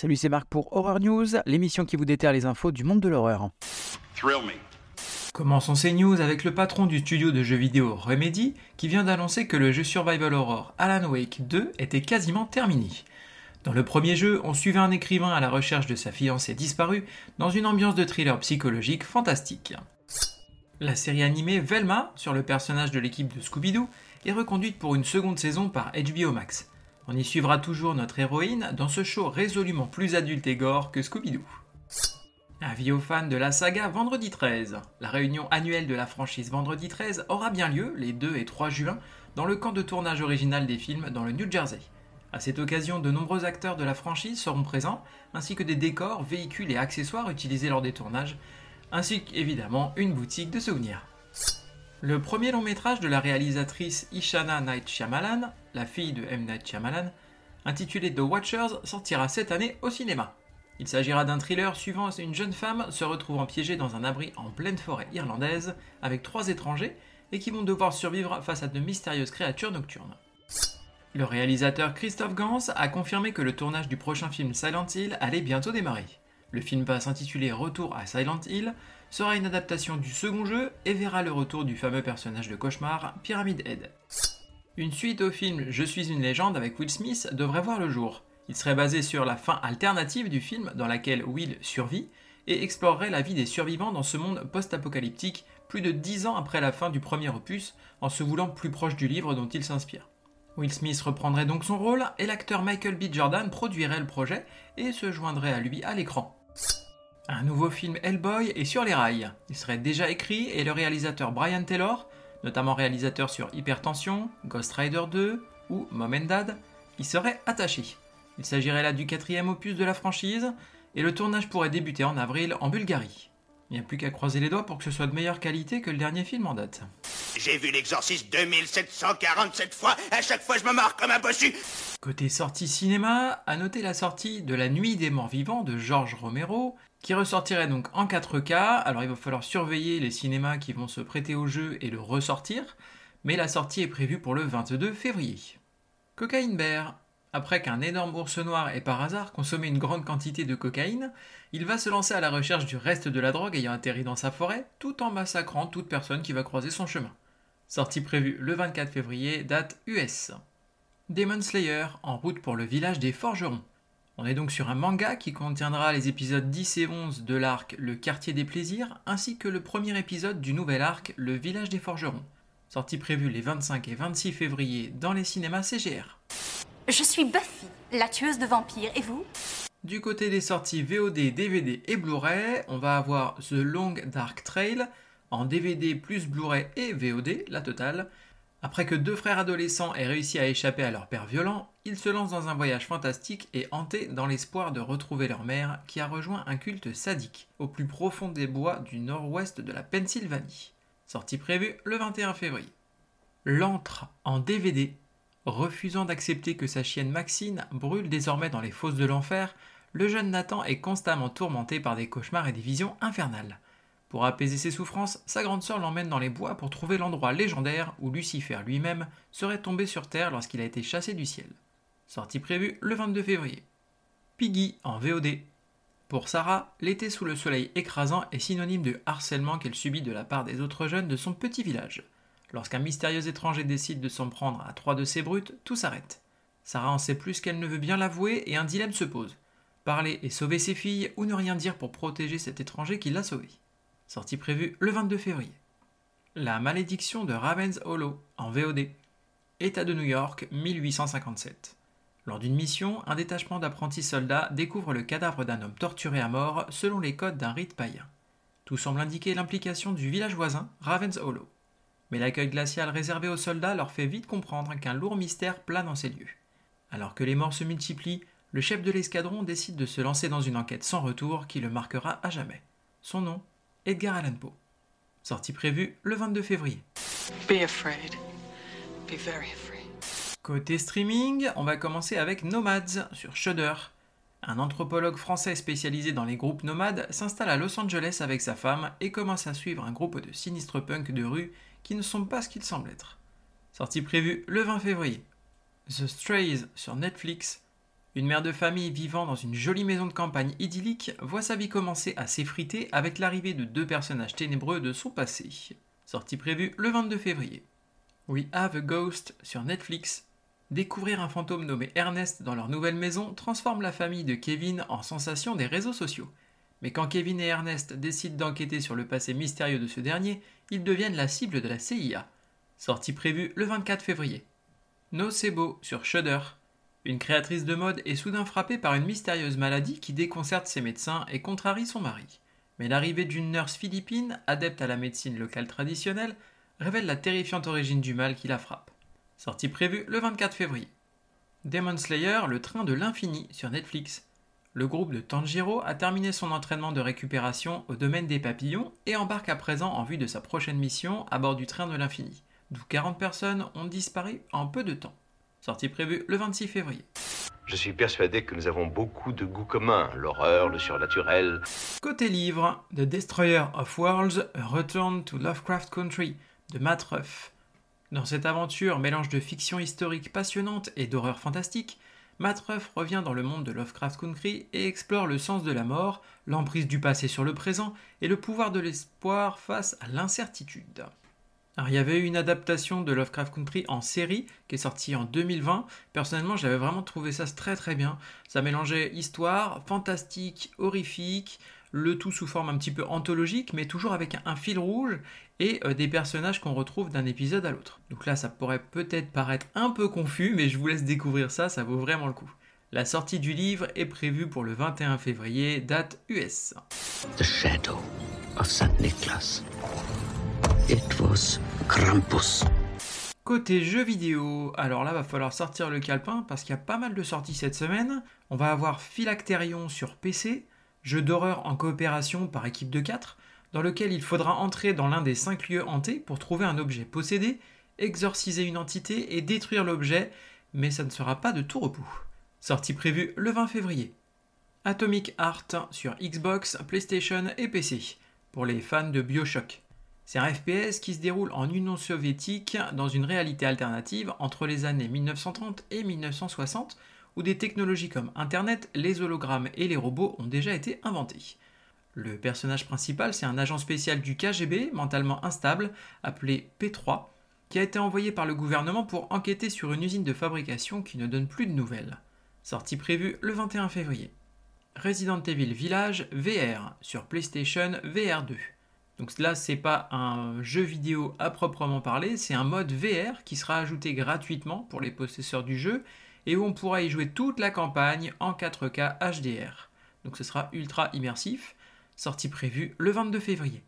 Salut, c'est Marc pour Horror News, l'émission qui vous déterre les infos du monde de l'horreur. Commençons ces news avec le patron du studio de jeux vidéo Remedy qui vient d'annoncer que le jeu Survival Horror Alan Wake 2 était quasiment terminé. Dans le premier jeu, on suivait un écrivain à la recherche de sa fiancée disparue dans une ambiance de thriller psychologique fantastique. La série animée Velma, sur le personnage de l'équipe de Scooby-Doo, est reconduite pour une seconde saison par HBO Max. On y suivra toujours notre héroïne dans ce show résolument plus adulte et gore que Scooby-Doo. Avis aux fans de la saga Vendredi 13. La réunion annuelle de la franchise Vendredi 13 aura bien lieu les 2 et 3 juin dans le camp de tournage original des films dans le New Jersey. À cette occasion, de nombreux acteurs de la franchise seront présents, ainsi que des décors, véhicules et accessoires utilisés lors des tournages, ainsi qu'évidemment une boutique de souvenirs. Le premier long métrage de la réalisatrice Ishana Night Shyamalan, la fille de M. Night Shyamalan, intitulé The Watchers, sortira cette année au cinéma. Il s'agira d'un thriller suivant une jeune femme se retrouvant piégée dans un abri en pleine forêt irlandaise avec trois étrangers et qui vont devoir survivre face à de mystérieuses créatures nocturnes. Le réalisateur Christophe Gans a confirmé que le tournage du prochain film Silent Hill allait bientôt démarrer. Le film va s'intituler Retour à Silent Hill, sera une adaptation du second jeu et verra le retour du fameux personnage de cauchemar Pyramid Head. Une suite au film Je suis une légende avec Will Smith devrait voir le jour. Il serait basé sur la fin alternative du film dans laquelle Will survit et explorerait la vie des survivants dans ce monde post-apocalyptique plus de dix ans après la fin du premier opus en se voulant plus proche du livre dont il s'inspire. Will Smith reprendrait donc son rôle et l'acteur Michael B. Jordan produirait le projet et se joindrait à lui à l'écran. Un nouveau film Hellboy est sur les rails. Il serait déjà écrit et le réalisateur Brian Taylor, notamment réalisateur sur Hypertension, Ghost Rider 2 ou Mom and Dad, y serait attaché. Il s'agirait là du quatrième opus de la franchise et le tournage pourrait débuter en avril en Bulgarie. Il n'y a plus qu'à croiser les doigts pour que ce soit de meilleure qualité que le dernier film en date. J'ai vu l'exorciste 2747 fois, à chaque fois je me marre comme un bossu Côté sortie cinéma, à noter la sortie de La Nuit des Morts Vivants de George Romero, qui ressortirait donc en 4K. Alors il va falloir surveiller les cinémas qui vont se prêter au jeu et le ressortir, mais la sortie est prévue pour le 22 février. Cocaine Bear. Après qu'un énorme ours noir ait par hasard consommé une grande quantité de cocaïne, il va se lancer à la recherche du reste de la drogue ayant atterri dans sa forêt, tout en massacrant toute personne qui va croiser son chemin. Sortie prévue le 24 février, date US. Demon Slayer, en route pour le village des forgerons. On est donc sur un manga qui contiendra les épisodes 10 et 11 de l'arc Le quartier des plaisirs, ainsi que le premier épisode du nouvel arc Le village des forgerons. Sortie prévue les 25 et 26 février dans les cinémas CGR. Je suis Buffy, la tueuse de vampires, et vous? Du côté des sorties VOD, DVD et Blu-ray, on va avoir The Long Dark Trail en DVD plus Blu-ray et VOD, la totale. Après que deux frères adolescents aient réussi à échapper à leur père violent, ils se lancent dans un voyage fantastique et hantés dans l'espoir de retrouver leur mère qui a rejoint un culte sadique au plus profond des bois du nord-ouest de la Pennsylvanie. Sortie prévue le 21 février. L'antre en DVD Refusant d'accepter que sa chienne Maxine brûle désormais dans les fosses de l'enfer, le jeune Nathan est constamment tourmenté par des cauchemars et des visions infernales. Pour apaiser ses souffrances, sa grande sœur l'emmène dans les bois pour trouver l'endroit légendaire où Lucifer lui-même serait tombé sur Terre lorsqu'il a été chassé du ciel. Sortie prévue le 22 février. Piggy en VOD. Pour Sarah, l'été sous le soleil écrasant est synonyme de harcèlement qu'elle subit de la part des autres jeunes de son petit village. Lorsqu'un mystérieux étranger décide de s'en prendre à trois de ses brutes, tout s'arrête. Sarah en sait plus qu'elle ne veut bien l'avouer et un dilemme se pose. Parler et sauver ses filles ou ne rien dire pour protéger cet étranger qui l'a sauvée. Sortie prévue le 22 février. La malédiction de Raven's Hollow en VOD. État de New York, 1857. Lors d'une mission, un détachement d'apprentis soldats découvre le cadavre d'un homme torturé à mort selon les codes d'un rite païen. Tout semble indiquer l'implication du village voisin, Raven's Hollow. Mais l'accueil glacial réservé aux soldats leur fait vite comprendre qu'un lourd mystère plane en ces lieux. Alors que les morts se multiplient, le chef de l'escadron décide de se lancer dans une enquête sans retour qui le marquera à jamais. Son nom, Edgar Allan Poe. Sortie prévue le 22 février. Be afraid. Be very afraid. Côté streaming, on va commencer avec Nomads sur Shudder. Un anthropologue français spécialisé dans les groupes nomades s'installe à Los Angeles avec sa femme et commence à suivre un groupe de sinistres punks de rue qui ne sont pas ce qu'ils semblent être. Sortie prévue le 20 février. The Strays sur Netflix. Une mère de famille vivant dans une jolie maison de campagne idyllique voit sa vie commencer à s'effriter avec l'arrivée de deux personnages ténébreux de son passé. Sortie prévue le 22 février. We Have a Ghost sur Netflix. Découvrir un fantôme nommé Ernest dans leur nouvelle maison transforme la famille de Kevin en sensation des réseaux sociaux. Mais quand Kevin et Ernest décident d'enquêter sur le passé mystérieux de ce dernier, ils deviennent la cible de la CIA. Sortie prévue le 24 février. Nocebo sur Shudder. Une créatrice de mode est soudain frappée par une mystérieuse maladie qui déconcerte ses médecins et contrarie son mari. Mais l'arrivée d'une nurse philippine, adepte à la médecine locale traditionnelle, révèle la terrifiante origine du mal qui la frappe. Sortie prévue le 24 février. Demon Slayer, le train de l'infini sur Netflix. Le groupe de Tanjiro a terminé son entraînement de récupération au domaine des papillons et embarque à présent en vue de sa prochaine mission à bord du train de l'infini, d'où 40 personnes ont disparu en peu de temps. Sortie prévue le 26 février. Je suis persuadé que nous avons beaucoup de goûts communs, l'horreur, le surnaturel. Côté livre, The Destroyer of Worlds, A Return to Lovecraft Country de Matt Ruff. Dans cette aventure, mélange de fiction historique passionnante et d'horreur fantastique, Matt Ruff revient dans le monde de Lovecraft Country et explore le sens de la mort, l'emprise du passé sur le présent et le pouvoir de l'espoir face à l'incertitude. Alors, il y avait eu une adaptation de Lovecraft Country en série qui est sortie en 2020. Personnellement, j'avais vraiment trouvé ça très très bien. Ça mélangeait histoire, fantastique, horrifique, le tout sous forme un petit peu anthologique, mais toujours avec un fil rouge et euh, des personnages qu'on retrouve d'un épisode à l'autre. Donc là, ça pourrait peut-être paraître un peu confus, mais je vous laisse découvrir ça, ça vaut vraiment le coup. La sortie du livre est prévue pour le 21 février, date US. The shadow of St. Nicholas. Côté jeux vidéo, alors là va falloir sortir le calepin parce qu'il y a pas mal de sorties cette semaine. On va avoir Phylacterion sur PC, jeu d'horreur en coopération par équipe de 4, dans lequel il faudra entrer dans l'un des 5 lieux hantés pour trouver un objet possédé, exorciser une entité et détruire l'objet, mais ça ne sera pas de tout repos. Sortie prévue le 20 février. Atomic Heart sur Xbox, PlayStation et PC, pour les fans de Bioshock. C'est un FPS qui se déroule en Union soviétique dans une réalité alternative entre les années 1930 et 1960 où des technologies comme Internet, les hologrammes et les robots ont déjà été inventés. Le personnage principal, c'est un agent spécial du KGB, mentalement instable, appelé P3, qui a été envoyé par le gouvernement pour enquêter sur une usine de fabrication qui ne donne plus de nouvelles. Sortie prévue le 21 février. Resident Evil Village VR sur PlayStation VR 2. Donc là, c'est pas un jeu vidéo à proprement parler, c'est un mode VR qui sera ajouté gratuitement pour les possesseurs du jeu et où on pourra y jouer toute la campagne en 4K HDR. Donc ce sera ultra immersif, sortie prévue le 22 février.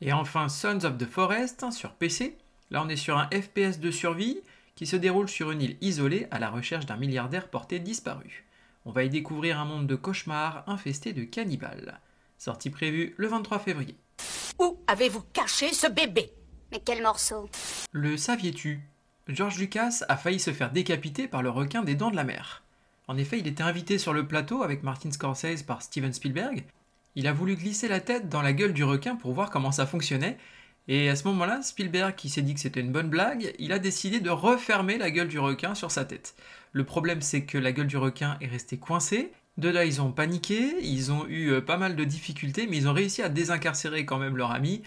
Et enfin Sons of the Forest sur PC. Là on est sur un FPS de survie qui se déroule sur une île isolée à la recherche d'un milliardaire porté disparu. On va y découvrir un monde de cauchemars infesté de cannibales. Sortie prévue le 23 février. Où avez-vous caché ce bébé? Mais quel morceau? Le saviez-tu? George Lucas a failli se faire décapiter par le requin des dents de la mer. En effet, il était invité sur le plateau avec Martin Scorsese par Steven Spielberg. Il a voulu glisser la tête dans la gueule du requin pour voir comment ça fonctionnait. Et à ce moment-là, Spielberg, qui s'est dit que c'était une bonne blague, il a décidé de refermer la gueule du requin sur sa tête. Le problème, c'est que la gueule du requin est restée coincée. De là, ils ont paniqué, ils ont eu euh, pas mal de difficultés, mais ils ont réussi à désincarcérer quand même leur ami.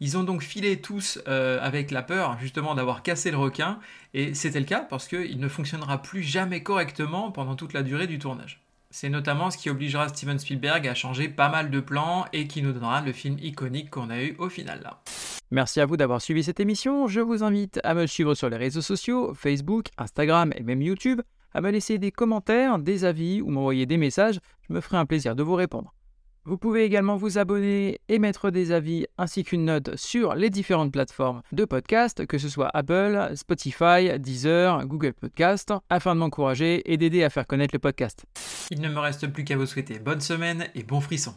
Ils ont donc filé tous euh, avec la peur justement d'avoir cassé le requin, et c'était le cas parce qu'il ne fonctionnera plus jamais correctement pendant toute la durée du tournage. C'est notamment ce qui obligera Steven Spielberg à changer pas mal de plans et qui nous donnera le film iconique qu'on a eu au final. Merci à vous d'avoir suivi cette émission. Je vous invite à me suivre sur les réseaux sociaux, Facebook, Instagram et même YouTube, à me laisser des commentaires, des avis ou m'envoyer des messages. Je me ferai un plaisir de vous répondre. Vous pouvez également vous abonner et mettre des avis ainsi qu'une note sur les différentes plateformes de podcast, que ce soit Apple, Spotify, Deezer, Google Podcast, afin de m'encourager et d'aider à faire connaître le podcast. Il ne me reste plus qu'à vous souhaiter bonne semaine et bon frisson.